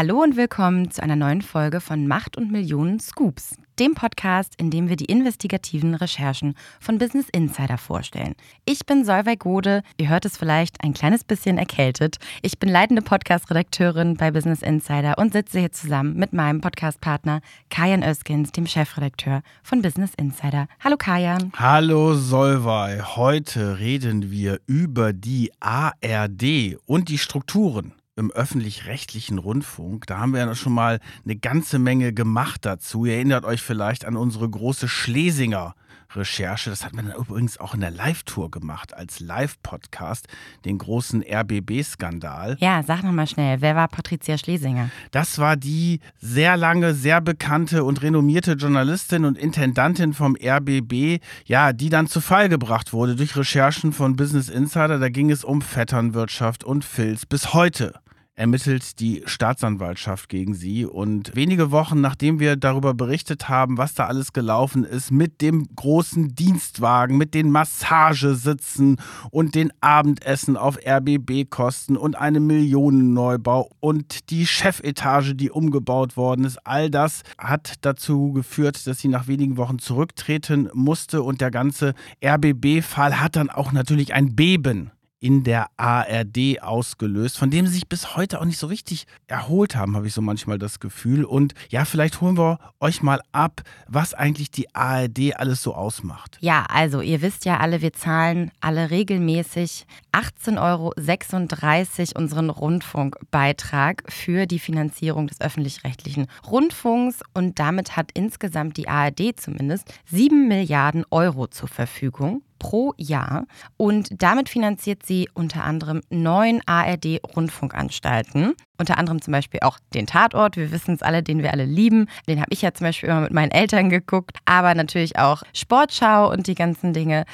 Hallo und willkommen zu einer neuen Folge von Macht und Millionen Scoops, dem Podcast, in dem wir die investigativen Recherchen von Business Insider vorstellen. Ich bin Solveig Gode, ihr hört es vielleicht ein kleines bisschen erkältet. Ich bin leitende Podcast-Redakteurin bei Business Insider und sitze hier zusammen mit meinem Podcast-Partner Kajan Öskens, dem Chefredakteur von Business Insider. Hallo Kajan. Hallo Solvay, heute reden wir über die ARD und die Strukturen im öffentlich-rechtlichen Rundfunk. Da haben wir ja schon mal eine ganze Menge gemacht dazu. Ihr erinnert euch vielleicht an unsere große Schlesinger Recherche. Das hat man dann übrigens auch in der Live-Tour gemacht, als Live-Podcast, den großen RBB-Skandal. Ja, sag nochmal schnell, wer war Patricia Schlesinger? Das war die sehr lange, sehr bekannte und renommierte Journalistin und Intendantin vom RBB, ja, die dann zu Fall gebracht wurde durch Recherchen von Business Insider. Da ging es um Vetternwirtschaft und Filz. Bis heute ermittelt die Staatsanwaltschaft gegen sie. Und wenige Wochen nachdem wir darüber berichtet haben, was da alles gelaufen ist, mit dem großen Dienstwagen, mit den Massagesitzen und den Abendessen auf RBB-Kosten und einem Millionenneubau und die Chefetage, die umgebaut worden ist, all das hat dazu geführt, dass sie nach wenigen Wochen zurücktreten musste. Und der ganze RBB-Fall hat dann auch natürlich ein Beben in der ARD ausgelöst, von dem sie sich bis heute auch nicht so richtig erholt haben, habe ich so manchmal das Gefühl. Und ja, vielleicht holen wir euch mal ab, was eigentlich die ARD alles so ausmacht. Ja, also ihr wisst ja alle, wir zahlen alle regelmäßig 18,36 Euro unseren Rundfunkbeitrag für die Finanzierung des öffentlich-rechtlichen Rundfunks. Und damit hat insgesamt die ARD zumindest 7 Milliarden Euro zur Verfügung pro Jahr. Und damit finanziert sie unter anderem neun ARD-Rundfunkanstalten. Unter anderem zum Beispiel auch den Tatort. Wir wissen es alle, den wir alle lieben. Den habe ich ja zum Beispiel immer mit meinen Eltern geguckt. Aber natürlich auch Sportschau und die ganzen Dinge.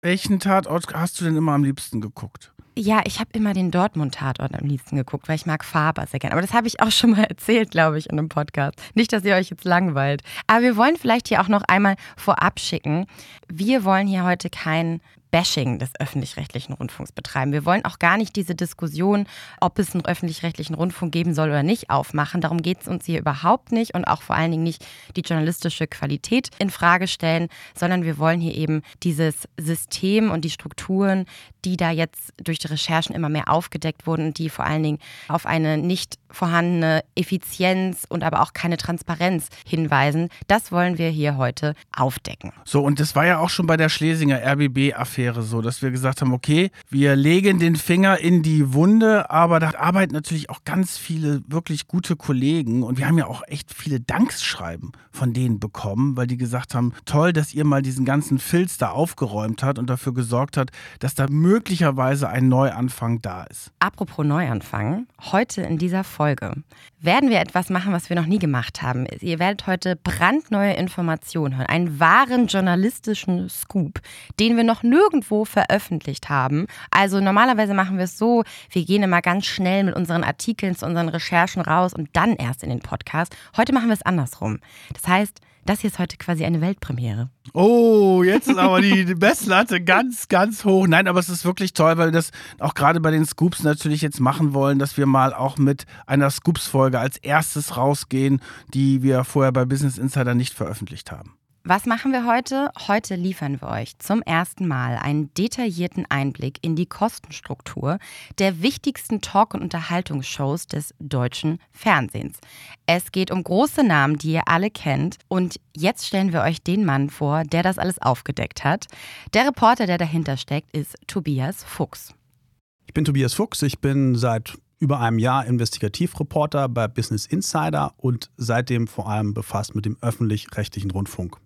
Welchen Tatort hast du denn immer am liebsten geguckt? Ja, ich habe immer den Dortmund-Tatort am liebsten geguckt, weil ich mag Faber sehr gerne. Aber das habe ich auch schon mal erzählt, glaube ich, in einem Podcast. Nicht, dass ihr euch jetzt langweilt. Aber wir wollen vielleicht hier auch noch einmal vorab schicken. Wir wollen hier heute kein Bashing des öffentlich-rechtlichen Rundfunks betreiben. Wir wollen auch gar nicht diese Diskussion, ob es einen öffentlich-rechtlichen Rundfunk geben soll oder nicht, aufmachen. Darum geht es uns hier überhaupt nicht und auch vor allen Dingen nicht die journalistische Qualität in Frage stellen, sondern wir wollen hier eben dieses System und die Strukturen, die da jetzt durch die Recherchen immer mehr aufgedeckt wurden und die vor allen Dingen auf eine nicht vorhandene Effizienz und aber auch keine Transparenz hinweisen. Das wollen wir hier heute aufdecken. So, und das war ja auch schon bei der Schlesinger RBB-Affäre so, dass wir gesagt haben, okay, wir legen den Finger in die Wunde, aber da arbeiten natürlich auch ganz viele wirklich gute Kollegen und wir haben ja auch echt viele Dankschreiben von denen bekommen, weil die gesagt haben, toll, dass ihr mal diesen ganzen Filz da aufgeräumt habt und dafür gesorgt hat, dass da möglicherweise ein Neuanfang da ist. Apropos Neuanfang, heute in dieser Folge werden wir etwas machen, was wir noch nie gemacht haben. Ihr werdet heute brandneue Informationen hören, einen wahren journalistischen Scoop, den wir noch nirgendwo veröffentlicht haben. Also normalerweise machen wir es so, wir gehen immer ganz schnell mit unseren Artikeln zu unseren Recherchen raus und dann erst in den Podcast. Heute machen wir es andersrum. Das heißt, das hier ist heute quasi eine Weltpremiere. Oh, jetzt ist aber die Messlatte ganz, ganz hoch. Nein, aber es ist wirklich toll, weil wir das auch gerade bei den Scoops natürlich jetzt machen wollen, dass wir mal auch mit einer Scoops-Folge als erstes rausgehen, die wir vorher bei Business Insider nicht veröffentlicht haben. Was machen wir heute? Heute liefern wir euch zum ersten Mal einen detaillierten Einblick in die Kostenstruktur der wichtigsten Talk- und Unterhaltungsshows des deutschen Fernsehens. Es geht um große Namen, die ihr alle kennt. Und jetzt stellen wir euch den Mann vor, der das alles aufgedeckt hat. Der Reporter, der dahinter steckt, ist Tobias Fuchs. Ich bin Tobias Fuchs. Ich bin seit über einem Jahr Investigativreporter bei Business Insider und seitdem vor allem befasst mit dem öffentlich-rechtlichen Rundfunk.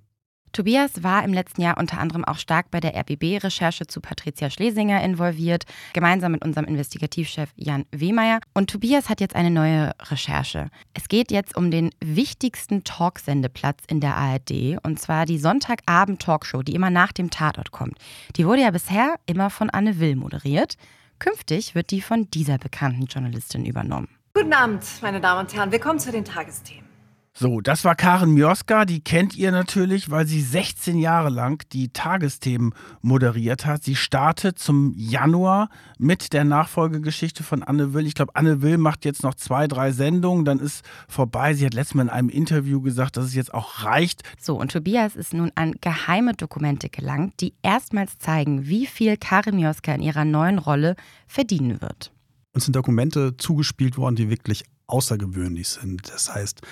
Tobias war im letzten Jahr unter anderem auch stark bei der RBB-Recherche zu Patricia Schlesinger involviert, gemeinsam mit unserem Investigativchef Jan Wehmeier. Und Tobias hat jetzt eine neue Recherche. Es geht jetzt um den wichtigsten Talksendeplatz in der ARD, und zwar die Sonntagabend-Talkshow, die immer nach dem Tatort kommt. Die wurde ja bisher immer von Anne Will moderiert. Künftig wird die von dieser bekannten Journalistin übernommen. Guten Abend, meine Damen und Herren. Willkommen zu den Tagesthemen. So, das war Karen Mioska, die kennt ihr natürlich, weil sie 16 Jahre lang die Tagesthemen moderiert hat. Sie startet zum Januar mit der Nachfolgegeschichte von Anne Will. Ich glaube, Anne Will macht jetzt noch zwei, drei Sendungen, dann ist vorbei. Sie hat letztes Mal in einem Interview gesagt, dass es jetzt auch reicht. So, und Tobias ist nun an geheime Dokumente gelangt, die erstmals zeigen, wie viel Karen Mioska in ihrer neuen Rolle verdienen wird. Uns sind Dokumente zugespielt worden, die wirklich außergewöhnlich sind. Das heißt,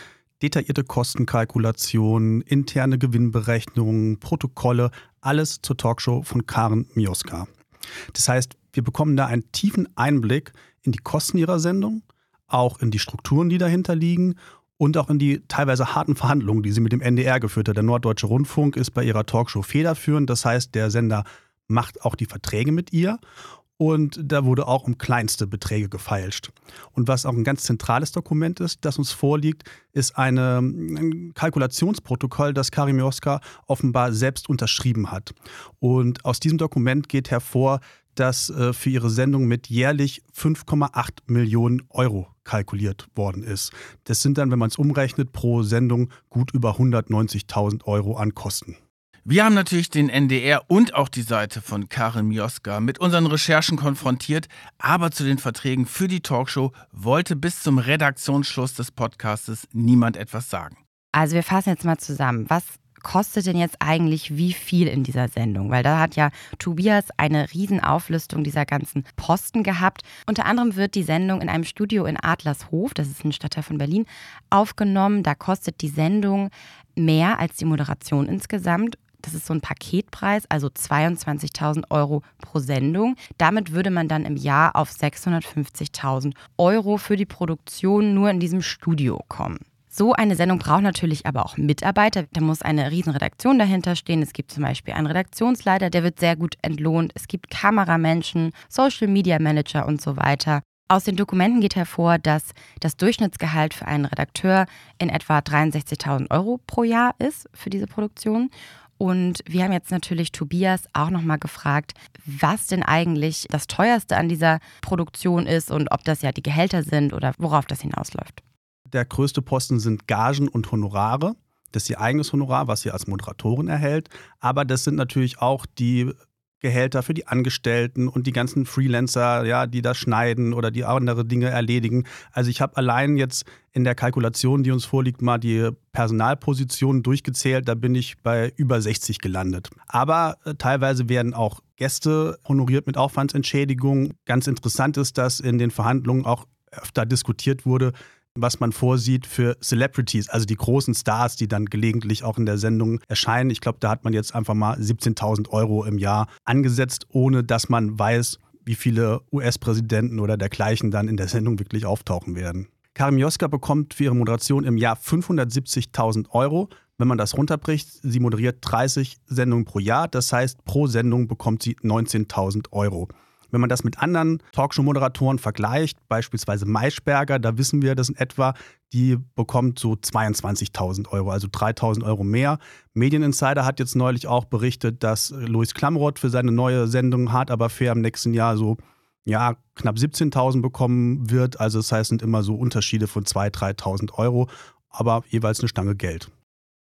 detaillierte Kostenkalkulationen, interne Gewinnberechnungen, Protokolle, alles zur Talkshow von Karen Mioska. Das heißt, wir bekommen da einen tiefen Einblick in die Kosten ihrer Sendung, auch in die Strukturen, die dahinter liegen und auch in die teilweise harten Verhandlungen, die sie mit dem NDR geführt hat. Der Norddeutsche Rundfunk ist bei ihrer Talkshow federführend, das heißt, der Sender macht auch die Verträge mit ihr und da wurde auch um kleinste Beträge gefeilscht. Und was auch ein ganz zentrales Dokument ist, das uns vorliegt, ist eine, ein Kalkulationsprotokoll, das Karim Joska offenbar selbst unterschrieben hat. Und aus diesem Dokument geht hervor, dass äh, für ihre Sendung mit jährlich 5,8 Millionen Euro kalkuliert worden ist. Das sind dann, wenn man es umrechnet, pro Sendung gut über 190.000 Euro an Kosten. Wir haben natürlich den NDR und auch die Seite von Karin Mioska mit unseren Recherchen konfrontiert, aber zu den Verträgen für die Talkshow wollte bis zum Redaktionsschluss des Podcastes niemand etwas sagen. Also wir fassen jetzt mal zusammen. Was kostet denn jetzt eigentlich wie viel in dieser Sendung? Weil da hat ja Tobias eine Riesenauflistung dieser ganzen Posten gehabt. Unter anderem wird die Sendung in einem Studio in Adlershof, das ist ein Stadtteil von Berlin, aufgenommen. Da kostet die Sendung mehr als die Moderation insgesamt das ist so ein Paketpreis, also 22.000 Euro pro Sendung. Damit würde man dann im Jahr auf 650.000 Euro für die Produktion nur in diesem Studio kommen. So eine Sendung braucht natürlich aber auch Mitarbeiter. Da muss eine Riesenredaktion dahinter stehen. Es gibt zum Beispiel einen Redaktionsleiter, der wird sehr gut entlohnt. Es gibt Kameramenschen, Social Media Manager und so weiter. Aus den Dokumenten geht hervor, dass das Durchschnittsgehalt für einen Redakteur in etwa 63.000 Euro pro Jahr ist für diese Produktion. Und wir haben jetzt natürlich Tobias auch nochmal gefragt, was denn eigentlich das teuerste an dieser Produktion ist und ob das ja die Gehälter sind oder worauf das hinausläuft. Der größte Posten sind Gagen und Honorare. Das ist ihr eigenes Honorar, was sie als Moderatorin erhält. Aber das sind natürlich auch die Gehälter für die Angestellten und die ganzen Freelancer, ja, die da schneiden oder die andere Dinge erledigen. Also ich habe allein jetzt in der Kalkulation, die uns vorliegt, mal die Personalpositionen durchgezählt. Da bin ich bei über 60 gelandet. Aber äh, teilweise werden auch Gäste honoriert mit Aufwandsentschädigung. Ganz interessant ist, dass in den Verhandlungen auch öfter diskutiert wurde, was man vorsieht für Celebrities, also die großen Stars, die dann gelegentlich auch in der Sendung erscheinen. Ich glaube, da hat man jetzt einfach mal 17.000 Euro im Jahr angesetzt, ohne dass man weiß, wie viele US-Präsidenten oder dergleichen dann in der Sendung wirklich auftauchen werden. Karim Joska bekommt für ihre Moderation im Jahr 570.000 Euro. Wenn man das runterbricht, sie moderiert 30 Sendungen pro Jahr. Das heißt, pro Sendung bekommt sie 19.000 Euro. Wenn man das mit anderen Talkshow-Moderatoren vergleicht, beispielsweise Maischberger, da wissen wir, das in etwa, die bekommt so 22.000 Euro, also 3.000 Euro mehr. Medieninsider hat jetzt neulich auch berichtet, dass Louis Klamroth für seine neue Sendung Hart aber fair im nächsten Jahr so ja, knapp 17.000 bekommen wird. Also das heißt, es sind immer so Unterschiede von 2.000, 3.000 Euro, aber jeweils eine Stange Geld.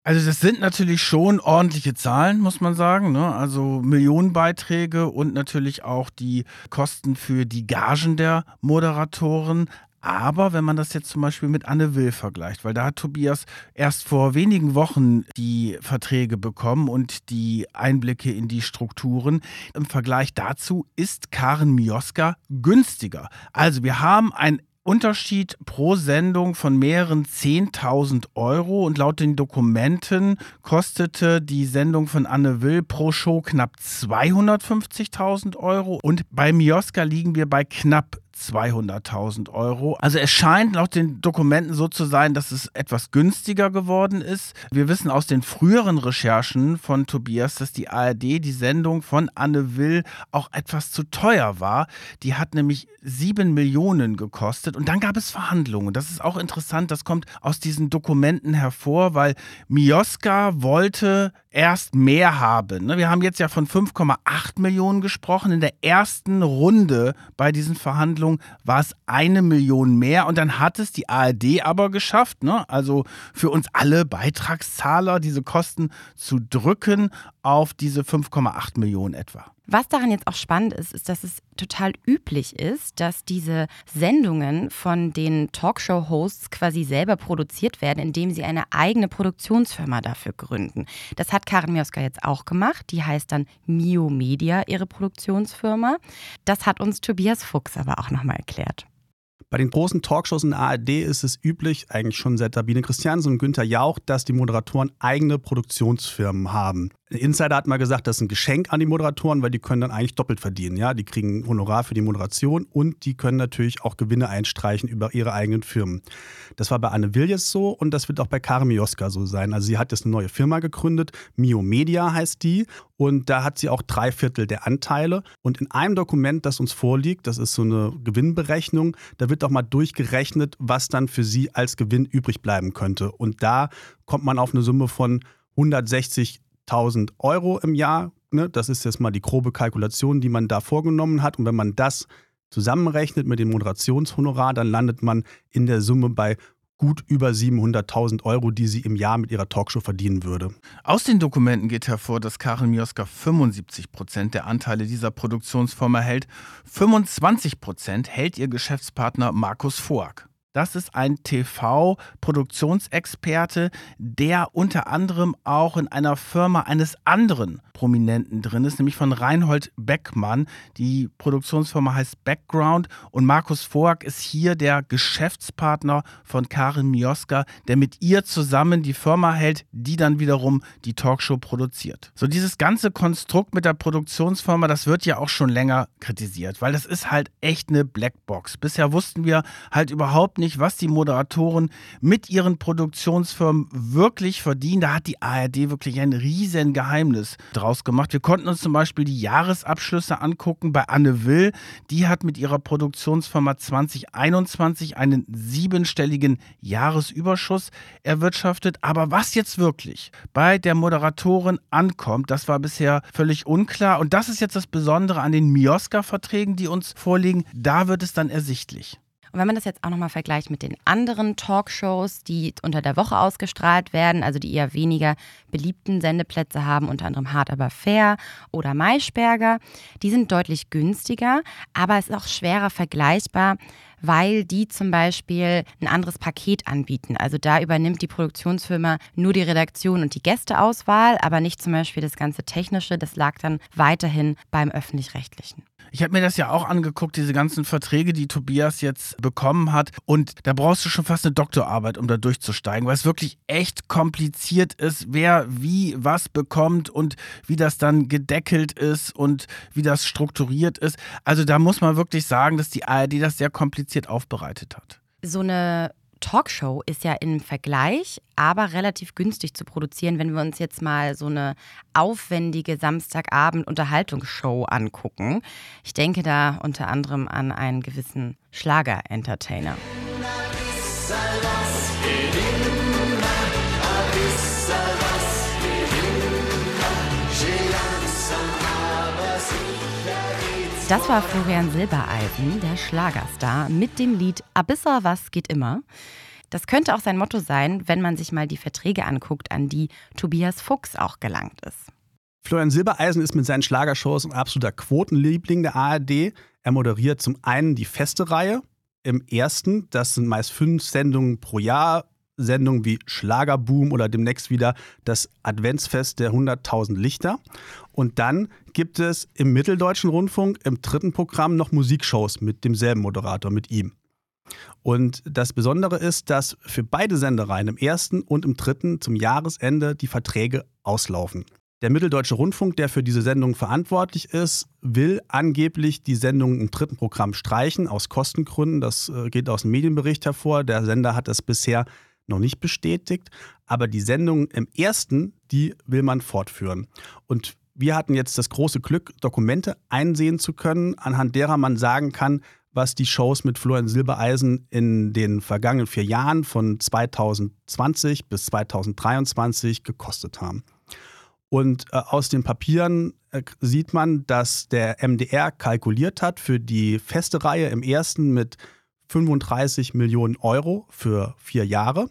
Also das sind natürlich schon ordentliche Zahlen, muss man sagen. Ne? Also Millionenbeiträge und natürlich auch die Kosten für die Gagen der Moderatoren. Aber wenn man das jetzt zum Beispiel mit Anne Will vergleicht, weil da hat Tobias erst vor wenigen Wochen die Verträge bekommen und die Einblicke in die Strukturen. Im Vergleich dazu ist Karen Mioska günstiger. Also wir haben ein Unterschied pro Sendung von mehreren 10.000 Euro. Und laut den Dokumenten kostete die Sendung von Anne Will pro Show knapp 250.000 Euro. Und bei Mioska liegen wir bei knapp 200.000 Euro. Also es scheint laut den Dokumenten so zu sein, dass es etwas günstiger geworden ist. Wir wissen aus den früheren Recherchen von Tobias, dass die ARD die Sendung von Anne Will auch etwas zu teuer war. Die hat nämlich 7 Millionen gekostet und dann gab es Verhandlungen. Das ist auch interessant, das kommt aus diesen Dokumenten hervor, weil Mioska wollte erst mehr haben. Ne? Wir haben jetzt ja von 5,8 Millionen gesprochen. In der ersten Runde bei diesen Verhandlungen war es eine Million mehr und dann hat es die ARD aber geschafft, ne? also für uns alle Beitragszahler diese Kosten zu drücken auf diese 5,8 Millionen etwa. Was daran jetzt auch spannend ist, ist, dass es total üblich ist, dass diese Sendungen von den Talkshow-Hosts quasi selber produziert werden, indem sie eine eigene Produktionsfirma dafür gründen. Das hat Karin Mioska jetzt auch gemacht. Die heißt dann Mio Media, ihre Produktionsfirma. Das hat uns Tobias Fuchs aber auch nochmal erklärt. Bei den großen Talkshows in der ARD ist es üblich, eigentlich schon seit Sabine Christiansen und Günther Jauch, dass die Moderatoren eigene Produktionsfirmen haben. Insider hat mal gesagt, das ist ein Geschenk an die Moderatoren, weil die können dann eigentlich doppelt verdienen. Ja? Die kriegen Honorar für die Moderation und die können natürlich auch Gewinne einstreichen über ihre eigenen Firmen. Das war bei Anne Wiljes so und das wird auch bei Karin Mioska so sein. Also sie hat jetzt eine neue Firma gegründet, Mio Media heißt die und da hat sie auch drei Viertel der Anteile. Und in einem Dokument, das uns vorliegt, das ist so eine Gewinnberechnung, da wird auch mal durchgerechnet, was dann für sie als Gewinn übrig bleiben könnte. Und da kommt man auf eine Summe von 160 1000 Euro im Jahr. Ne? Das ist jetzt mal die grobe Kalkulation, die man da vorgenommen hat. Und wenn man das zusammenrechnet mit dem Moderationshonorar, dann landet man in der Summe bei gut über 700.000 Euro, die sie im Jahr mit ihrer Talkshow verdienen würde. Aus den Dokumenten geht hervor, dass Karin Mioska 75 Prozent der Anteile dieser Produktionsform erhält. 25 Prozent hält ihr Geschäftspartner Markus Voag. Das ist ein TV-Produktionsexperte, der unter anderem auch in einer Firma eines anderen Prominenten drin ist, nämlich von Reinhold Beckmann. Die Produktionsfirma heißt Background und Markus Voag ist hier der Geschäftspartner von Karin Mioska, der mit ihr zusammen die Firma hält, die dann wiederum die Talkshow produziert. So dieses ganze Konstrukt mit der Produktionsfirma, das wird ja auch schon länger kritisiert, weil das ist halt echt eine Blackbox. Bisher wussten wir halt überhaupt nicht, nicht, was die Moderatoren mit ihren Produktionsfirmen wirklich verdienen. Da hat die ARD wirklich ein riesen Geheimnis draus gemacht. Wir konnten uns zum Beispiel die Jahresabschlüsse angucken bei Anne Will. Die hat mit ihrer Produktionsfirma 2021 einen siebenstelligen Jahresüberschuss erwirtschaftet. Aber was jetzt wirklich bei der Moderatorin ankommt, das war bisher völlig unklar. Und das ist jetzt das Besondere an den Mioska-Verträgen, die uns vorliegen. Da wird es dann ersichtlich. Und wenn man das jetzt auch nochmal vergleicht mit den anderen Talkshows, die unter der Woche ausgestrahlt werden, also die eher weniger beliebten Sendeplätze haben, unter anderem Hart aber fair oder Maischberger, die sind deutlich günstiger, aber es ist auch schwerer vergleichbar, weil die zum Beispiel ein anderes Paket anbieten. Also da übernimmt die Produktionsfirma nur die Redaktion und die Gästeauswahl, aber nicht zum Beispiel das ganze Technische. Das lag dann weiterhin beim öffentlich-rechtlichen. Ich habe mir das ja auch angeguckt, diese ganzen Verträge, die Tobias jetzt bekommen hat. Und da brauchst du schon fast eine Doktorarbeit, um da durchzusteigen, weil es wirklich echt kompliziert ist, wer wie was bekommt und wie das dann gedeckelt ist und wie das strukturiert ist. Also da muss man wirklich sagen, dass die ARD das sehr kompliziert aufbereitet hat. So eine Talkshow ist ja im Vergleich aber relativ günstig zu produzieren, wenn wir uns jetzt mal so eine aufwendige Samstagabend-Unterhaltungsshow angucken. Ich denke da unter anderem an einen gewissen Schlager-Entertainer. Das war Florian Silbereisen, der Schlagerstar, mit dem Lied Abissa was geht immer. Das könnte auch sein Motto sein, wenn man sich mal die Verträge anguckt, an die Tobias Fuchs auch gelangt ist. Florian Silbereisen ist mit seinen Schlagershows ein absoluter Quotenliebling der ARD. Er moderiert zum einen die feste Reihe im ersten, das sind meist fünf Sendungen pro Jahr, Sendungen wie Schlagerboom oder demnächst wieder das Adventsfest der 100.000 Lichter. Und dann gibt es im Mitteldeutschen Rundfunk im dritten Programm noch Musikshows mit demselben Moderator, mit ihm. Und das Besondere ist, dass für beide Sendereien im ersten und im dritten zum Jahresende die Verträge auslaufen. Der Mitteldeutsche Rundfunk, der für diese Sendung verantwortlich ist, will angeblich die Sendung im dritten Programm streichen, aus Kostengründen. Das äh, geht aus dem Medienbericht hervor. Der Sender hat das bisher noch nicht bestätigt. Aber die Sendung im ersten, die will man fortführen. Und wir hatten jetzt das große Glück, Dokumente einsehen zu können, anhand derer man sagen kann, was die Shows mit Florian Silbereisen in den vergangenen vier Jahren von 2020 bis 2023 gekostet haben. Und äh, aus den Papieren äh, sieht man, dass der MDR kalkuliert hat für die feste Reihe im ersten mit 35 Millionen Euro für vier Jahre.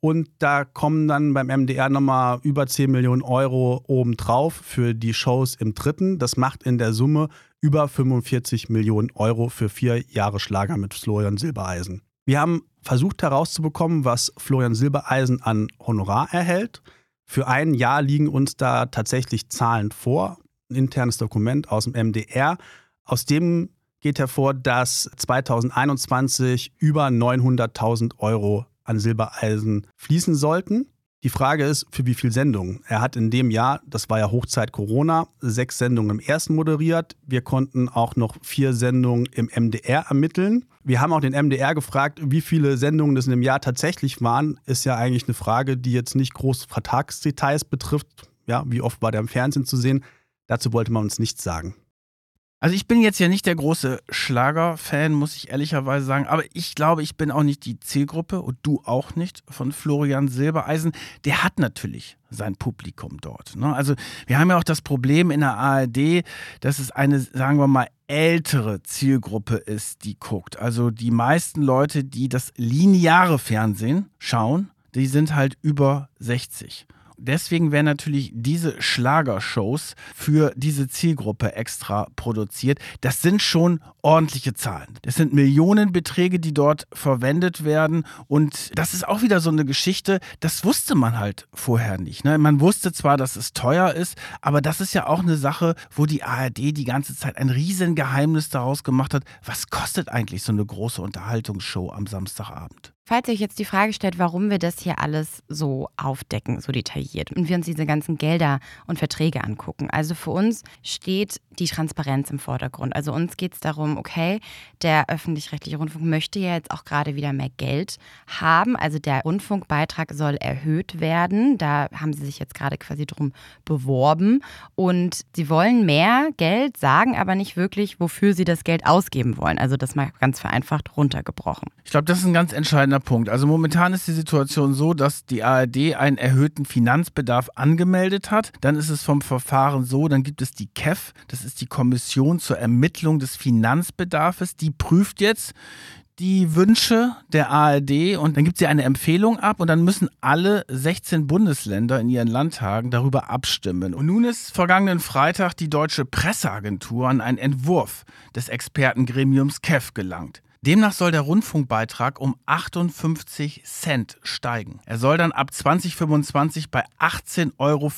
Und da kommen dann beim MDR nochmal über 10 Millionen Euro obendrauf für die Shows im dritten. Das macht in der Summe über 45 Millionen Euro für vier Jahre Schlager mit Florian Silbereisen. Wir haben versucht herauszubekommen, was Florian Silbereisen an Honorar erhält. Für ein Jahr liegen uns da tatsächlich Zahlen vor. Ein internes Dokument aus dem MDR. Aus dem geht hervor, dass 2021 über 900.000 Euro an Silbereisen fließen sollten. Die Frage ist, für wie viele Sendungen? Er hat in dem Jahr, das war ja Hochzeit Corona, sechs Sendungen im ersten moderiert. Wir konnten auch noch vier Sendungen im MDR ermitteln. Wir haben auch den MDR gefragt, wie viele Sendungen das in dem Jahr tatsächlich waren. Ist ja eigentlich eine Frage, die jetzt nicht groß Vertragsdetails betrifft. Ja, wie oft war der im Fernsehen zu sehen? Dazu wollte man uns nichts sagen. Also ich bin jetzt ja nicht der große Schlager-Fan, muss ich ehrlicherweise sagen, aber ich glaube, ich bin auch nicht die Zielgruppe und du auch nicht von Florian Silbereisen. Der hat natürlich sein Publikum dort. Ne? Also wir haben ja auch das Problem in der ARD, dass es eine, sagen wir mal, ältere Zielgruppe ist, die guckt. Also die meisten Leute, die das lineare Fernsehen schauen, die sind halt über 60. Deswegen werden natürlich diese Schlagershows für diese Zielgruppe extra produziert. Das sind schon ordentliche Zahlen. Das sind Millionenbeträge, die dort verwendet werden. Und das ist auch wieder so eine Geschichte, das wusste man halt vorher nicht. Ne? Man wusste zwar, dass es teuer ist, aber das ist ja auch eine Sache, wo die ARD die ganze Zeit ein Riesengeheimnis daraus gemacht hat. Was kostet eigentlich so eine große Unterhaltungsshow am Samstagabend? Falls ihr euch jetzt die Frage stellt, warum wir das hier alles so aufdecken, so detailliert und wir uns diese ganzen Gelder und Verträge angucken. Also für uns steht die Transparenz im Vordergrund. Also uns geht es darum, okay, der öffentlich-rechtliche Rundfunk möchte ja jetzt auch gerade wieder mehr Geld haben. Also der Rundfunkbeitrag soll erhöht werden. Da haben sie sich jetzt gerade quasi drum beworben. Und sie wollen mehr Geld, sagen aber nicht wirklich, wofür sie das Geld ausgeben wollen. Also das mal ganz vereinfacht runtergebrochen. Ich glaube, das ist ein ganz entscheidender Punkt. Also momentan ist die Situation so, dass die ARD einen erhöhten Finanzbedarf angemeldet hat. Dann ist es vom Verfahren so, dann gibt es die KEF, das ist die Kommission zur Ermittlung des Finanzbedarfs. Die prüft jetzt die Wünsche der ARD und dann gibt sie eine Empfehlung ab und dann müssen alle 16 Bundesländer in ihren Landtagen darüber abstimmen. Und nun ist vergangenen Freitag die deutsche Presseagentur an einen Entwurf des Expertengremiums KEF gelangt. Demnach soll der Rundfunkbeitrag um 58 Cent steigen. Er soll dann ab 2025 bei 18,94 Euro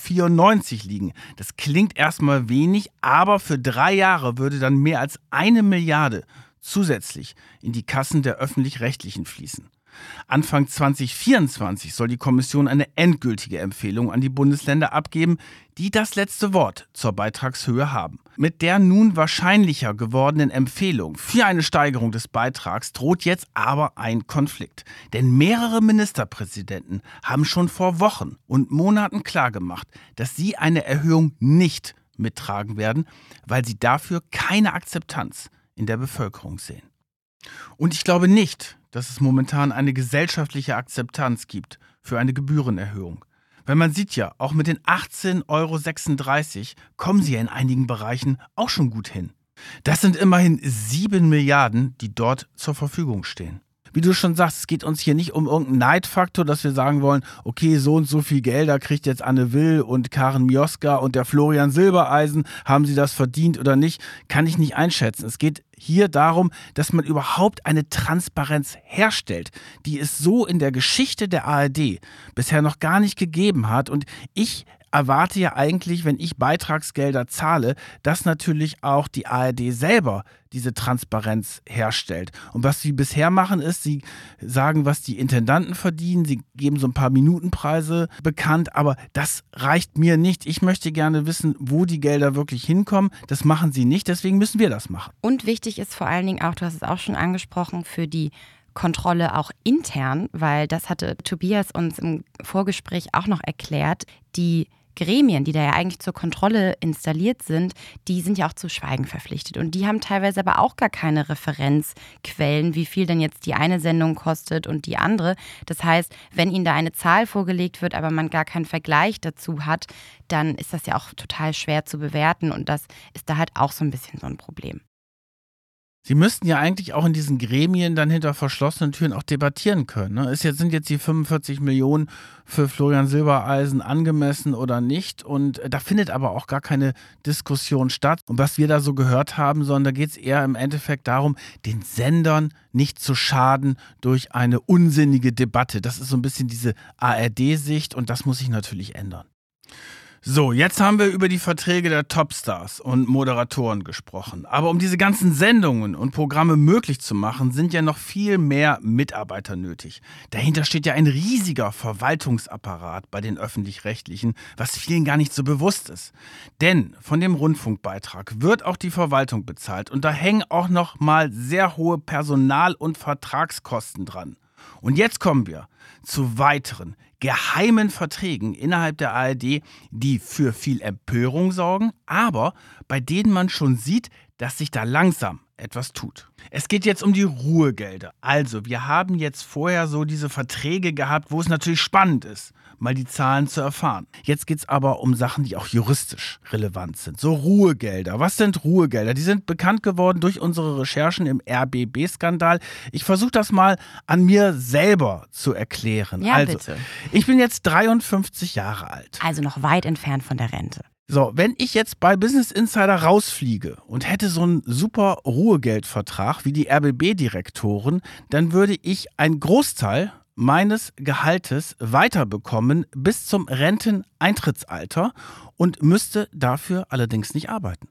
liegen. Das klingt erstmal wenig, aber für drei Jahre würde dann mehr als eine Milliarde zusätzlich in die Kassen der öffentlich-rechtlichen fließen. Anfang 2024 soll die Kommission eine endgültige Empfehlung an die Bundesländer abgeben, die das letzte Wort zur Beitragshöhe haben. Mit der nun wahrscheinlicher gewordenen Empfehlung für eine Steigerung des Beitrags droht jetzt aber ein Konflikt. Denn mehrere Ministerpräsidenten haben schon vor Wochen und Monaten klargemacht, dass sie eine Erhöhung nicht mittragen werden, weil sie dafür keine Akzeptanz in der Bevölkerung sehen. Und ich glaube nicht, dass es momentan eine gesellschaftliche Akzeptanz gibt für eine Gebührenerhöhung. Weil man sieht ja, auch mit den 18,36 Euro kommen sie ja in einigen Bereichen auch schon gut hin. Das sind immerhin 7 Milliarden, die dort zur Verfügung stehen wie du schon sagst, es geht uns hier nicht um irgendeinen Neidfaktor, dass wir sagen wollen, okay, so und so viel Gelder kriegt jetzt Anne Will und Karen Mioska und der Florian Silbereisen. Haben sie das verdient oder nicht? Kann ich nicht einschätzen. Es geht hier darum, dass man überhaupt eine Transparenz herstellt, die es so in der Geschichte der ARD bisher noch gar nicht gegeben hat. Und ich erwarte ja eigentlich, wenn ich Beitragsgelder zahle, dass natürlich auch die ARD selber diese Transparenz herstellt. Und was sie bisher machen, ist, sie sagen, was die Intendanten verdienen, sie geben so ein paar Minutenpreise bekannt, aber das reicht mir nicht. Ich möchte gerne wissen, wo die Gelder wirklich hinkommen. Das machen sie nicht, deswegen müssen wir das machen. Und wichtig ist vor allen Dingen auch, du hast es auch schon angesprochen, für die Kontrolle auch intern, weil das hatte Tobias uns im Vorgespräch auch noch erklärt, die Gremien, die da ja eigentlich zur Kontrolle installiert sind, die sind ja auch zu Schweigen verpflichtet. Und die haben teilweise aber auch gar keine Referenzquellen, wie viel denn jetzt die eine Sendung kostet und die andere. Das heißt, wenn ihnen da eine Zahl vorgelegt wird, aber man gar keinen Vergleich dazu hat, dann ist das ja auch total schwer zu bewerten. Und das ist da halt auch so ein bisschen so ein Problem. Sie müssten ja eigentlich auch in diesen Gremien dann hinter verschlossenen Türen auch debattieren können. Ne? Ist jetzt, sind jetzt die 45 Millionen für Florian Silbereisen angemessen oder nicht? Und da findet aber auch gar keine Diskussion statt. Und was wir da so gehört haben, sondern da geht es eher im Endeffekt darum, den Sendern nicht zu schaden durch eine unsinnige Debatte. Das ist so ein bisschen diese ARD-Sicht und das muss sich natürlich ändern. So, jetzt haben wir über die Verträge der Topstars und Moderatoren gesprochen. Aber um diese ganzen Sendungen und Programme möglich zu machen, sind ja noch viel mehr Mitarbeiter nötig. Dahinter steht ja ein riesiger Verwaltungsapparat bei den öffentlich-rechtlichen, was vielen gar nicht so bewusst ist. Denn von dem Rundfunkbeitrag wird auch die Verwaltung bezahlt und da hängen auch noch mal sehr hohe Personal- und Vertragskosten dran. Und jetzt kommen wir zu weiteren geheimen Verträgen innerhalb der ARD, die für viel Empörung sorgen, aber bei denen man schon sieht, dass sich da langsam etwas tut. Es geht jetzt um die Ruhegelder. Also, wir haben jetzt vorher so diese Verträge gehabt, wo es natürlich spannend ist mal die Zahlen zu erfahren. Jetzt geht es aber um Sachen, die auch juristisch relevant sind. So Ruhegelder. Was sind Ruhegelder? Die sind bekannt geworden durch unsere Recherchen im RBB-Skandal. Ich versuche das mal an mir selber zu erklären. Ja, also, bitte. ich bin jetzt 53 Jahre alt. Also noch weit entfernt von der Rente. So, wenn ich jetzt bei Business Insider rausfliege und hätte so einen super Ruhegeldvertrag wie die RBB-Direktoren, dann würde ich einen Großteil meines Gehaltes weiterbekommen bis zum Renteneintrittsalter und müsste dafür allerdings nicht arbeiten.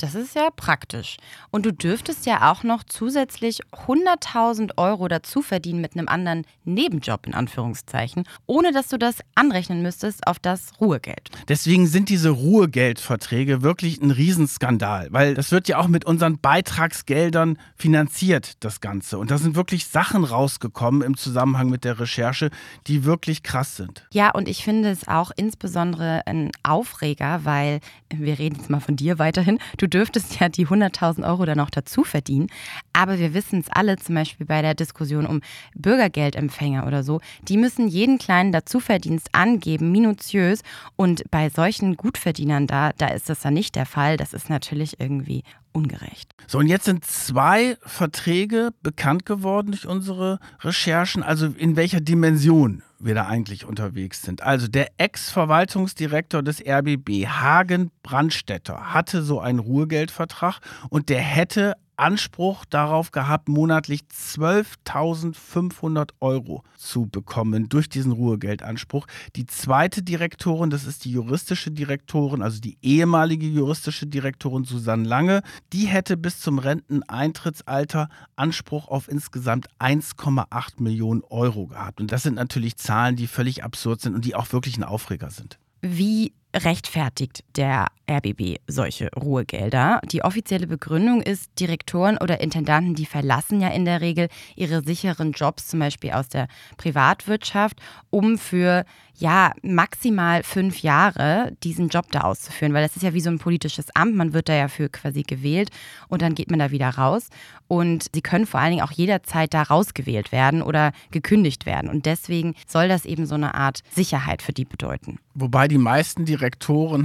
Das ist ja praktisch. Und du dürftest ja auch noch zusätzlich 100.000 Euro dazu verdienen mit einem anderen Nebenjob, in Anführungszeichen, ohne dass du das anrechnen müsstest auf das Ruhegeld. Deswegen sind diese Ruhegeldverträge wirklich ein Riesenskandal, weil das wird ja auch mit unseren Beitragsgeldern finanziert, das Ganze. Und da sind wirklich Sachen rausgekommen im Zusammenhang mit der Recherche, die wirklich krass sind. Ja, und ich finde es auch insbesondere ein Aufreger, weil wir reden jetzt mal von dir weiterhin. Du dürftest ja die 100.000 Euro dann noch dazu verdienen. Aber wir wissen es alle, zum Beispiel bei der Diskussion um Bürgergeldempfänger oder so, die müssen jeden kleinen Dazuverdienst angeben, minutiös. Und bei solchen Gutverdienern da, da ist das dann nicht der Fall. Das ist natürlich irgendwie ungerecht. So, und jetzt sind zwei Verträge bekannt geworden durch unsere Recherchen. Also in welcher Dimension wir da eigentlich unterwegs sind. Also der Ex-Verwaltungsdirektor des RBB, Hagen Brandstetter, hatte so einen Ruhegeldvertrag und der hätte Anspruch darauf gehabt, monatlich 12.500 Euro zu bekommen durch diesen Ruhegeldanspruch. Die zweite Direktorin, das ist die juristische Direktorin, also die ehemalige juristische Direktorin Susanne Lange, die hätte bis zum Renteneintrittsalter Anspruch auf insgesamt 1,8 Millionen Euro gehabt. Und das sind natürlich Zahlen, die völlig absurd sind und die auch wirklich ein Aufreger sind. Wie rechtfertigt der RBB solche Ruhegelder? Die offizielle Begründung ist, Direktoren oder Intendanten, die verlassen ja in der Regel ihre sicheren Jobs, zum Beispiel aus der Privatwirtschaft, um für ja maximal fünf Jahre diesen Job da auszuführen, weil das ist ja wie so ein politisches Amt, man wird da ja für quasi gewählt und dann geht man da wieder raus und sie können vor allen Dingen auch jederzeit da rausgewählt werden oder gekündigt werden und deswegen soll das eben so eine Art Sicherheit für die bedeuten. Wobei die meisten Direktoren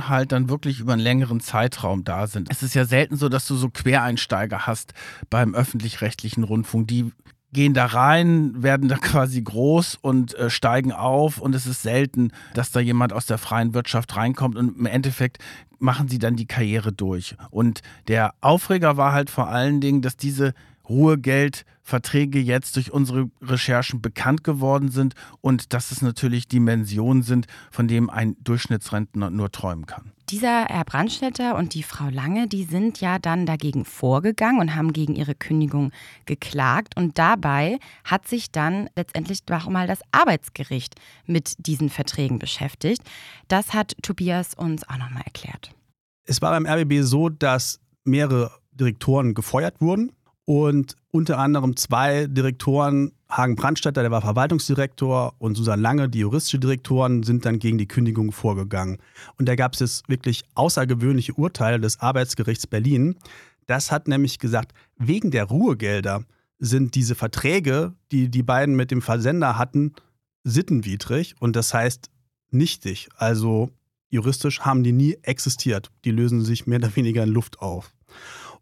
halt dann wirklich über einen längeren Zeitraum da sind. Es ist ja selten so, dass du so Quereinsteiger hast beim öffentlich-rechtlichen Rundfunk, die gehen da rein, werden da quasi groß und äh, steigen auf und es ist selten, dass da jemand aus der freien Wirtschaft reinkommt und im Endeffekt machen sie dann die Karriere durch. Und der Aufreger war halt vor allen Dingen, dass diese Ruhegeldverträge jetzt durch unsere Recherchen bekannt geworden sind und dass es natürlich Dimensionen sind, von denen ein Durchschnittsrentner nur träumen kann. Dieser Herr Brandstätter und die Frau Lange, die sind ja dann dagegen vorgegangen und haben gegen ihre Kündigung geklagt. Und dabei hat sich dann letztendlich auch mal das Arbeitsgericht mit diesen Verträgen beschäftigt. Das hat Tobias uns auch nochmal erklärt. Es war beim RBB so, dass mehrere Direktoren gefeuert wurden Und unter anderem zwei Direktoren, Hagen Brandstätter, der war Verwaltungsdirektor, und Susan Lange, die juristische Direktoren, sind dann gegen die Kündigung vorgegangen. Und da gab es jetzt wirklich außergewöhnliche Urteile des Arbeitsgerichts Berlin. Das hat nämlich gesagt, wegen der Ruhegelder sind diese Verträge, die die beiden mit dem Versender hatten, sittenwidrig und das heißt nichtig. Also juristisch haben die nie existiert. Die lösen sich mehr oder weniger in Luft auf.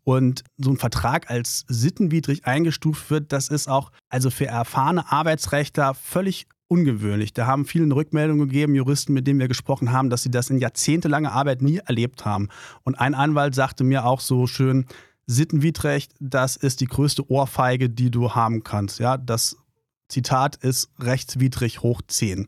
Und so ein Vertrag als sittenwidrig eingestuft wird, das ist auch also für erfahrene Arbeitsrechtler völlig ungewöhnlich. Da haben viele Rückmeldungen gegeben, Juristen, mit denen wir gesprochen haben, dass sie das in jahrzehntelanger Arbeit nie erlebt haben. Und ein Anwalt sagte mir auch so schön, sittenwidrig, das ist die größte Ohrfeige, die du haben kannst. Ja, das Zitat ist rechtswidrig hoch 10.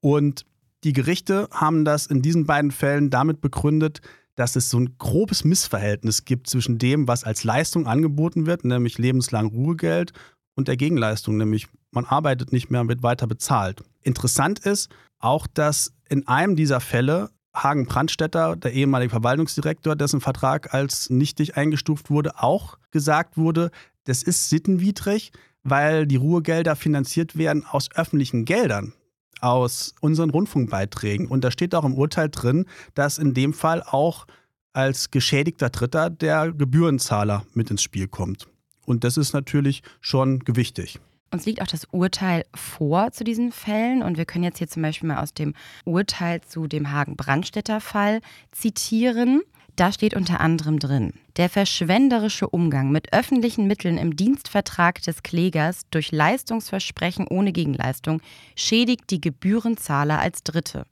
Und die Gerichte haben das in diesen beiden Fällen damit begründet, dass es so ein grobes Missverhältnis gibt zwischen dem, was als Leistung angeboten wird, nämlich lebenslang Ruhegeld, und der Gegenleistung, nämlich man arbeitet nicht mehr und wird weiter bezahlt. Interessant ist auch, dass in einem dieser Fälle Hagen Brandstätter, der ehemalige Verwaltungsdirektor, dessen Vertrag als nichtig eingestuft wurde, auch gesagt wurde, das ist sittenwidrig, weil die Ruhegelder finanziert werden aus öffentlichen Geldern aus unseren Rundfunkbeiträgen. Und da steht auch im Urteil drin, dass in dem Fall auch als geschädigter Dritter der Gebührenzahler mit ins Spiel kommt. Und das ist natürlich schon gewichtig. Uns liegt auch das Urteil vor zu diesen Fällen und wir können jetzt hier zum Beispiel mal aus dem Urteil zu dem Hagen-Brandstätter-Fall zitieren. Da steht unter anderem drin, der verschwenderische Umgang mit öffentlichen Mitteln im Dienstvertrag des Klägers durch Leistungsversprechen ohne Gegenleistung schädigt die Gebührenzahler als Dritte.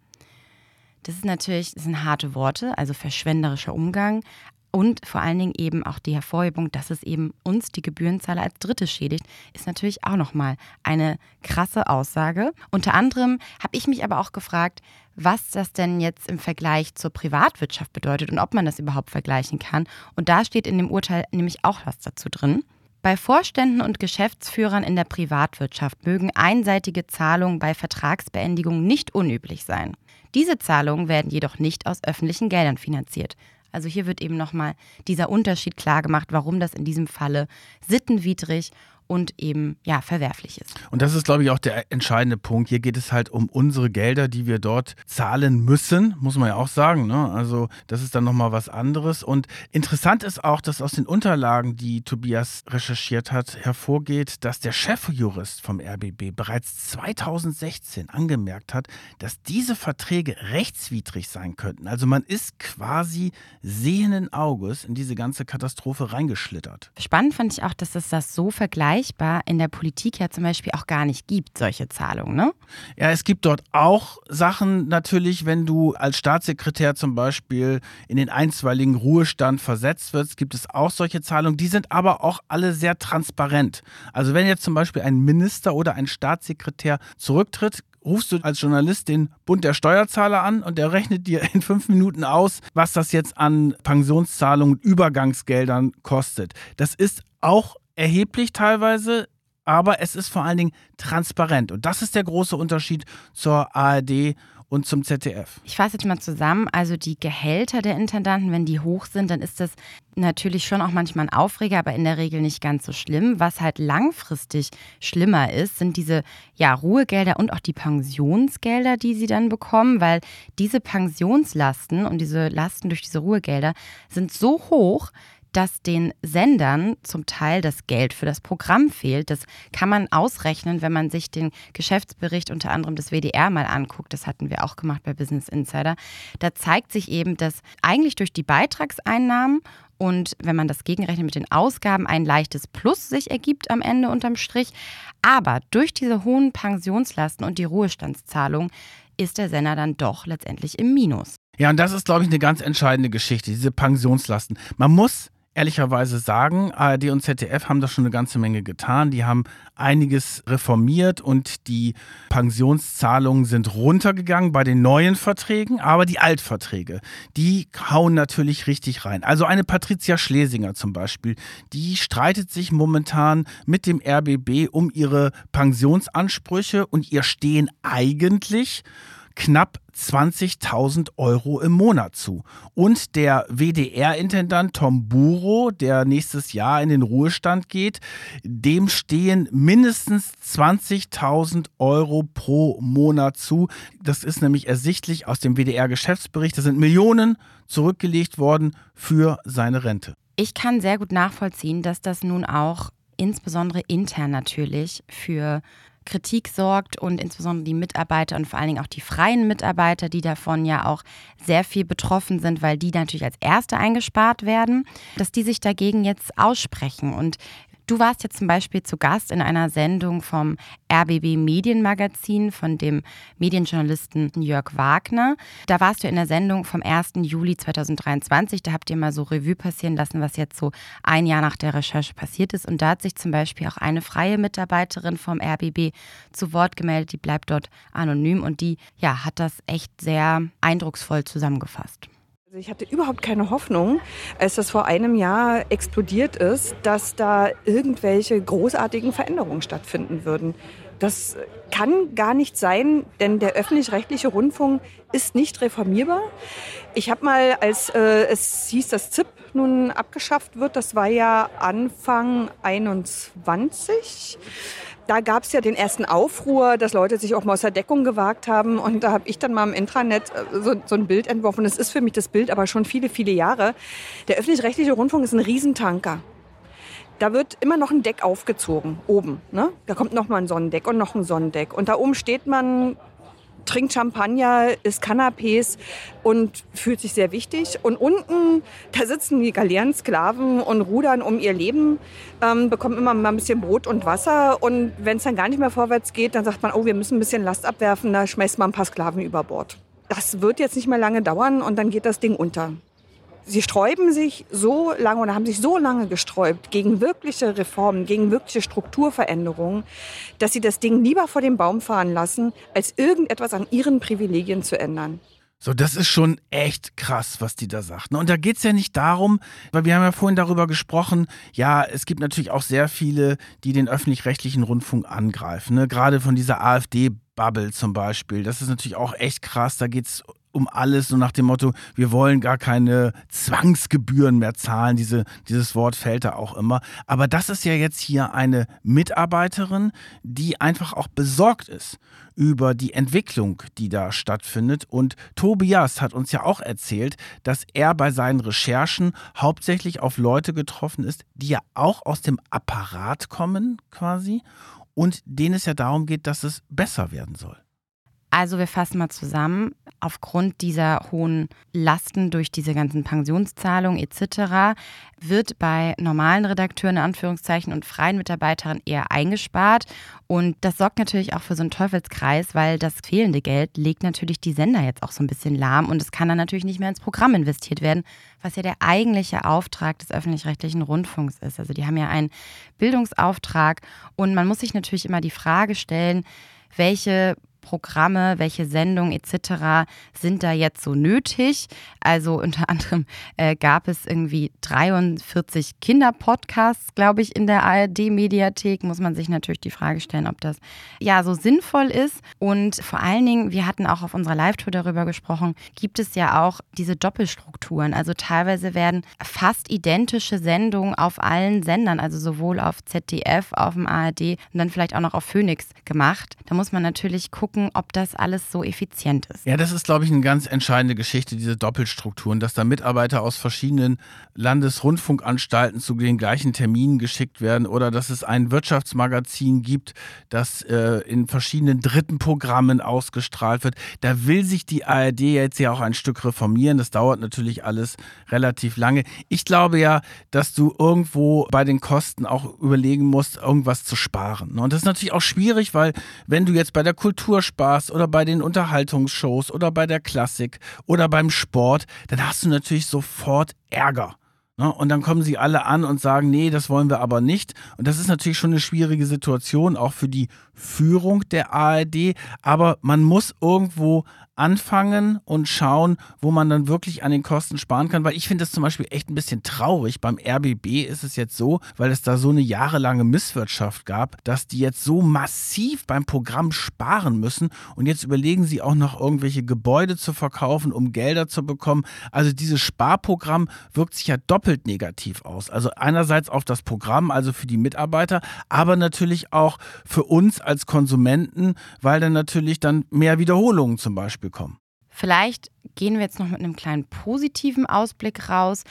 Das ist natürlich, das sind harte Worte, also verschwenderischer Umgang, und vor allen Dingen eben auch die Hervorhebung, dass es eben uns, die Gebührenzahler, als Dritte schädigt, ist natürlich auch nochmal eine krasse Aussage. Unter anderem habe ich mich aber auch gefragt, was das denn jetzt im Vergleich zur Privatwirtschaft bedeutet und ob man das überhaupt vergleichen kann. Und da steht in dem Urteil nämlich auch was dazu drin. Bei Vorständen und Geschäftsführern in der Privatwirtschaft mögen einseitige Zahlungen bei Vertragsbeendigung nicht unüblich sein. Diese Zahlungen werden jedoch nicht aus öffentlichen Geldern finanziert, also hier wird eben nochmal dieser Unterschied klar gemacht, warum das in diesem Falle sittenwidrig und eben ja verwerflich ist. Und das ist, glaube ich, auch der entscheidende Punkt. Hier geht es halt um unsere Gelder, die wir dort zahlen müssen, muss man ja auch sagen. Ne? Also das ist dann nochmal was anderes. Und interessant ist auch, dass aus den Unterlagen, die Tobias recherchiert hat, hervorgeht, dass der Chefjurist vom RBB bereits 2016 angemerkt hat, dass diese Verträge rechtswidrig sein könnten. Also man ist quasi sehenden Auges in diese ganze Katastrophe reingeschlittert. Spannend fand ich auch, dass es das so vergleicht vergleichbar in der Politik ja zum Beispiel auch gar nicht gibt, solche Zahlungen, ne? Ja, es gibt dort auch Sachen natürlich, wenn du als Staatssekretär zum Beispiel in den einstweiligen Ruhestand versetzt wirst, gibt es auch solche Zahlungen. Die sind aber auch alle sehr transparent. Also wenn jetzt zum Beispiel ein Minister oder ein Staatssekretär zurücktritt, rufst du als Journalist den Bund der Steuerzahler an und der rechnet dir in fünf Minuten aus, was das jetzt an Pensionszahlungen, Übergangsgeldern kostet. Das ist auch erheblich teilweise, aber es ist vor allen Dingen transparent. Und das ist der große Unterschied zur ARD und zum ZDF. Ich fasse jetzt mal zusammen. Also die Gehälter der Intendanten, wenn die hoch sind, dann ist das natürlich schon auch manchmal ein Aufreger, aber in der Regel nicht ganz so schlimm. Was halt langfristig schlimmer ist, sind diese ja, Ruhegelder und auch die Pensionsgelder, die sie dann bekommen, weil diese Pensionslasten und diese Lasten durch diese Ruhegelder sind so hoch, dass den Sendern zum Teil das Geld für das Programm fehlt. Das kann man ausrechnen, wenn man sich den Geschäftsbericht unter anderem des WDR mal anguckt. Das hatten wir auch gemacht bei Business Insider. Da zeigt sich eben, dass eigentlich durch die Beitragseinnahmen und wenn man das gegenrechnet mit den Ausgaben, ein leichtes Plus sich ergibt am Ende unterm Strich. Aber durch diese hohen Pensionslasten und die Ruhestandszahlung ist der Sender dann doch letztendlich im Minus. Ja, und das ist, glaube ich, eine ganz entscheidende Geschichte, diese Pensionslasten. Man muss ehrlicherweise sagen, ARD und ZDF haben da schon eine ganze Menge getan. Die haben einiges reformiert und die Pensionszahlungen sind runtergegangen bei den neuen Verträgen, aber die Altverträge, die hauen natürlich richtig rein. Also eine Patricia Schlesinger zum Beispiel, die streitet sich momentan mit dem RBB um ihre Pensionsansprüche und ihr stehen eigentlich knapp 20.000 Euro im Monat zu. Und der WDR-Intendant Tom Buro, der nächstes Jahr in den Ruhestand geht, dem stehen mindestens 20.000 Euro pro Monat zu. Das ist nämlich ersichtlich aus dem WDR-Geschäftsbericht. Da sind Millionen zurückgelegt worden für seine Rente. Ich kann sehr gut nachvollziehen, dass das nun auch insbesondere intern natürlich für Kritik sorgt und insbesondere die Mitarbeiter und vor allen Dingen auch die freien Mitarbeiter, die davon ja auch sehr viel betroffen sind, weil die natürlich als Erste eingespart werden, dass die sich dagegen jetzt aussprechen. Und Du warst jetzt zum Beispiel zu Gast in einer Sendung vom RBB Medienmagazin von dem Medienjournalisten Jörg Wagner. Da warst du in der Sendung vom 1. Juli 2023. Da habt ihr mal so Revue passieren lassen, was jetzt so ein Jahr nach der Recherche passiert ist. Und da hat sich zum Beispiel auch eine freie Mitarbeiterin vom RBB zu Wort gemeldet. Die bleibt dort anonym und die ja, hat das echt sehr eindrucksvoll zusammengefasst. Also ich hatte überhaupt keine Hoffnung, als das vor einem Jahr explodiert ist, dass da irgendwelche großartigen Veränderungen stattfinden würden. Das kann gar nicht sein, denn der öffentlich-rechtliche Rundfunk ist nicht reformierbar. Ich habe mal, als äh, es hieß, dass ZIP nun abgeschafft wird, das war ja Anfang 21, da gab es ja den ersten Aufruhr, dass Leute sich auch mal aus der Deckung gewagt haben. Und da habe ich dann mal im Intranet äh, so, so ein Bild entworfen. Das ist für mich das Bild aber schon viele, viele Jahre. Der öffentlich-rechtliche Rundfunk ist ein Riesentanker. Da wird immer noch ein Deck aufgezogen, oben. Ne? Da kommt noch mal ein Sonnendeck und noch ein Sonnendeck. Und da oben steht man trinkt Champagner, isst Canapés und fühlt sich sehr wichtig. Und unten, da sitzen die Galeerensklaven und rudern um ihr Leben, ähm, bekommen immer mal ein bisschen Brot und Wasser. Und wenn es dann gar nicht mehr vorwärts geht, dann sagt man, oh, wir müssen ein bisschen Last abwerfen, da schmeißt man ein paar Sklaven über Bord. Das wird jetzt nicht mehr lange dauern und dann geht das Ding unter sie sträuben sich so lange oder haben sich so lange gesträubt gegen wirkliche Reformen, gegen wirkliche Strukturveränderungen, dass sie das Ding lieber vor den Baum fahren lassen, als irgendetwas an ihren Privilegien zu ändern. So, das ist schon echt krass, was die da sagt. Und da geht es ja nicht darum, weil wir haben ja vorhin darüber gesprochen, ja, es gibt natürlich auch sehr viele, die den öffentlich-rechtlichen Rundfunk angreifen. Ne? Gerade von dieser AfD-Bubble zum Beispiel. Das ist natürlich auch echt krass. Da geht es um alles, so nach dem Motto, wir wollen gar keine Zwangsgebühren mehr zahlen. Diese, dieses Wort fällt da auch immer. Aber das ist ja jetzt hier eine Mitarbeiterin, die einfach auch besorgt ist über die Entwicklung, die da stattfindet. Und Tobias hat uns ja auch erzählt, dass er bei seinen Recherchen hauptsächlich auf Leute getroffen ist, die ja auch aus dem Apparat kommen quasi und denen es ja darum geht, dass es besser werden soll. Also wir fassen mal zusammen. Aufgrund dieser hohen Lasten durch diese ganzen Pensionszahlungen etc. wird bei normalen Redakteuren in Anführungszeichen und freien Mitarbeitern eher eingespart. Und das sorgt natürlich auch für so einen Teufelskreis, weil das fehlende Geld legt natürlich die Sender jetzt auch so ein bisschen lahm und es kann dann natürlich nicht mehr ins Programm investiert werden, was ja der eigentliche Auftrag des öffentlich-rechtlichen Rundfunks ist. Also die haben ja einen Bildungsauftrag und man muss sich natürlich immer die Frage stellen, welche Programme, welche Sendungen etc. sind da jetzt so nötig. Also unter anderem äh, gab es irgendwie 43 Kinderpodcasts, glaube ich, in der ARD-Mediathek. Muss man sich natürlich die Frage stellen, ob das ja so sinnvoll ist. Und vor allen Dingen, wir hatten auch auf unserer Live-Tour darüber gesprochen, gibt es ja auch diese Doppelstrukturen. Also teilweise werden fast identische Sendungen auf allen Sendern, also sowohl auf ZDF, auf dem ARD und dann vielleicht auch noch auf Phoenix gemacht. Da muss man natürlich gucken, gucken, ob das alles so effizient ist. Ja, das ist, glaube ich, eine ganz entscheidende Geschichte, diese Doppelstrukturen, dass da Mitarbeiter aus verschiedenen Landesrundfunkanstalten zu den gleichen Terminen geschickt werden oder dass es ein Wirtschaftsmagazin gibt, das äh, in verschiedenen dritten Programmen ausgestrahlt wird. Da will sich die ARD jetzt ja auch ein Stück reformieren. Das dauert natürlich alles relativ lange. Ich glaube ja, dass du irgendwo bei den Kosten auch überlegen musst, irgendwas zu sparen. Und das ist natürlich auch schwierig, weil wenn du jetzt bei der Kultur Spaß oder bei den Unterhaltungsshows oder bei der Klassik oder beim Sport, dann hast du natürlich sofort Ärger. Ne? Und dann kommen sie alle an und sagen, nee, das wollen wir aber nicht. Und das ist natürlich schon eine schwierige Situation, auch für die Führung der ARD. Aber man muss irgendwo anfangen und schauen, wo man dann wirklich an den Kosten sparen kann. Weil ich finde das zum Beispiel echt ein bisschen traurig. Beim RBB ist es jetzt so, weil es da so eine jahrelange Misswirtschaft gab, dass die jetzt so massiv beim Programm sparen müssen. Und jetzt überlegen sie auch noch irgendwelche Gebäude zu verkaufen, um Gelder zu bekommen. Also dieses Sparprogramm wirkt sich ja doppelt negativ aus. Also einerseits auf das Programm, also für die Mitarbeiter, aber natürlich auch für uns als Konsumenten, weil dann natürlich dann mehr Wiederholungen zum Beispiel bekommen. Vielleicht gehen wir jetzt noch mit einem kleinen positiven Ausblick raus.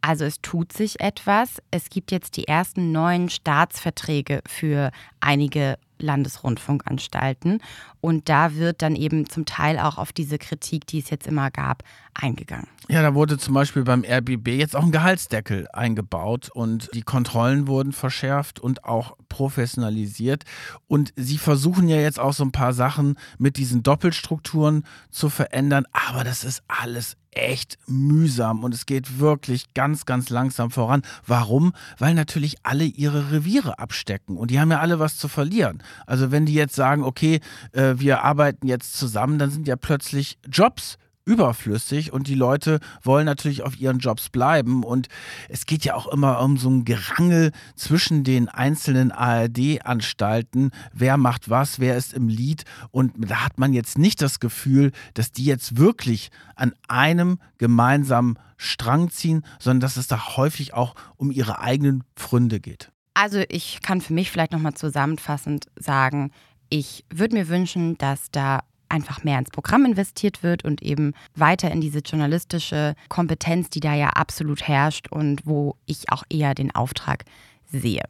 Also es tut sich etwas. Es gibt jetzt die ersten neuen Staatsverträge für einige Landesrundfunkanstalten. Und da wird dann eben zum Teil auch auf diese Kritik, die es jetzt immer gab, eingegangen. Ja, da wurde zum Beispiel beim RBB jetzt auch ein Gehaltsdeckel eingebaut und die Kontrollen wurden verschärft und auch professionalisiert. Und sie versuchen ja jetzt auch so ein paar Sachen mit diesen Doppelstrukturen zu verändern, aber das ist alles echt mühsam und es geht wirklich ganz, ganz langsam voran. Warum? Weil natürlich alle ihre Reviere abstecken und die haben ja alle was zu verlieren. Also wenn die jetzt sagen, okay, äh, wir arbeiten jetzt zusammen, dann sind ja plötzlich Jobs überflüssig und die Leute wollen natürlich auf ihren Jobs bleiben. Und es geht ja auch immer um so ein Gerangel zwischen den einzelnen ARD-Anstalten, wer macht was, wer ist im Lied? Und da hat man jetzt nicht das Gefühl, dass die jetzt wirklich an einem gemeinsamen Strang ziehen, sondern dass es da häufig auch um ihre eigenen Pfründe geht. Also ich kann für mich vielleicht nochmal zusammenfassend sagen, ich würde mir wünschen, dass da einfach mehr ins Programm investiert wird und eben weiter in diese journalistische Kompetenz, die da ja absolut herrscht und wo ich auch eher den Auftrag sehe.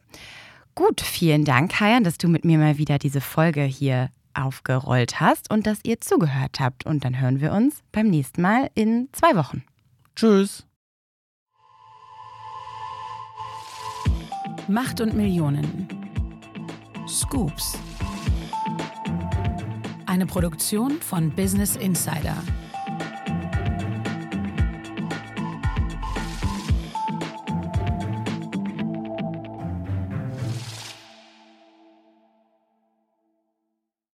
Gut, vielen Dank, Hayan, dass du mit mir mal wieder diese Folge hier aufgerollt hast und dass ihr zugehört habt. Und dann hören wir uns beim nächsten Mal in zwei Wochen. Tschüss. Macht und Millionen. Scoops. Eine Produktion von Business Insider.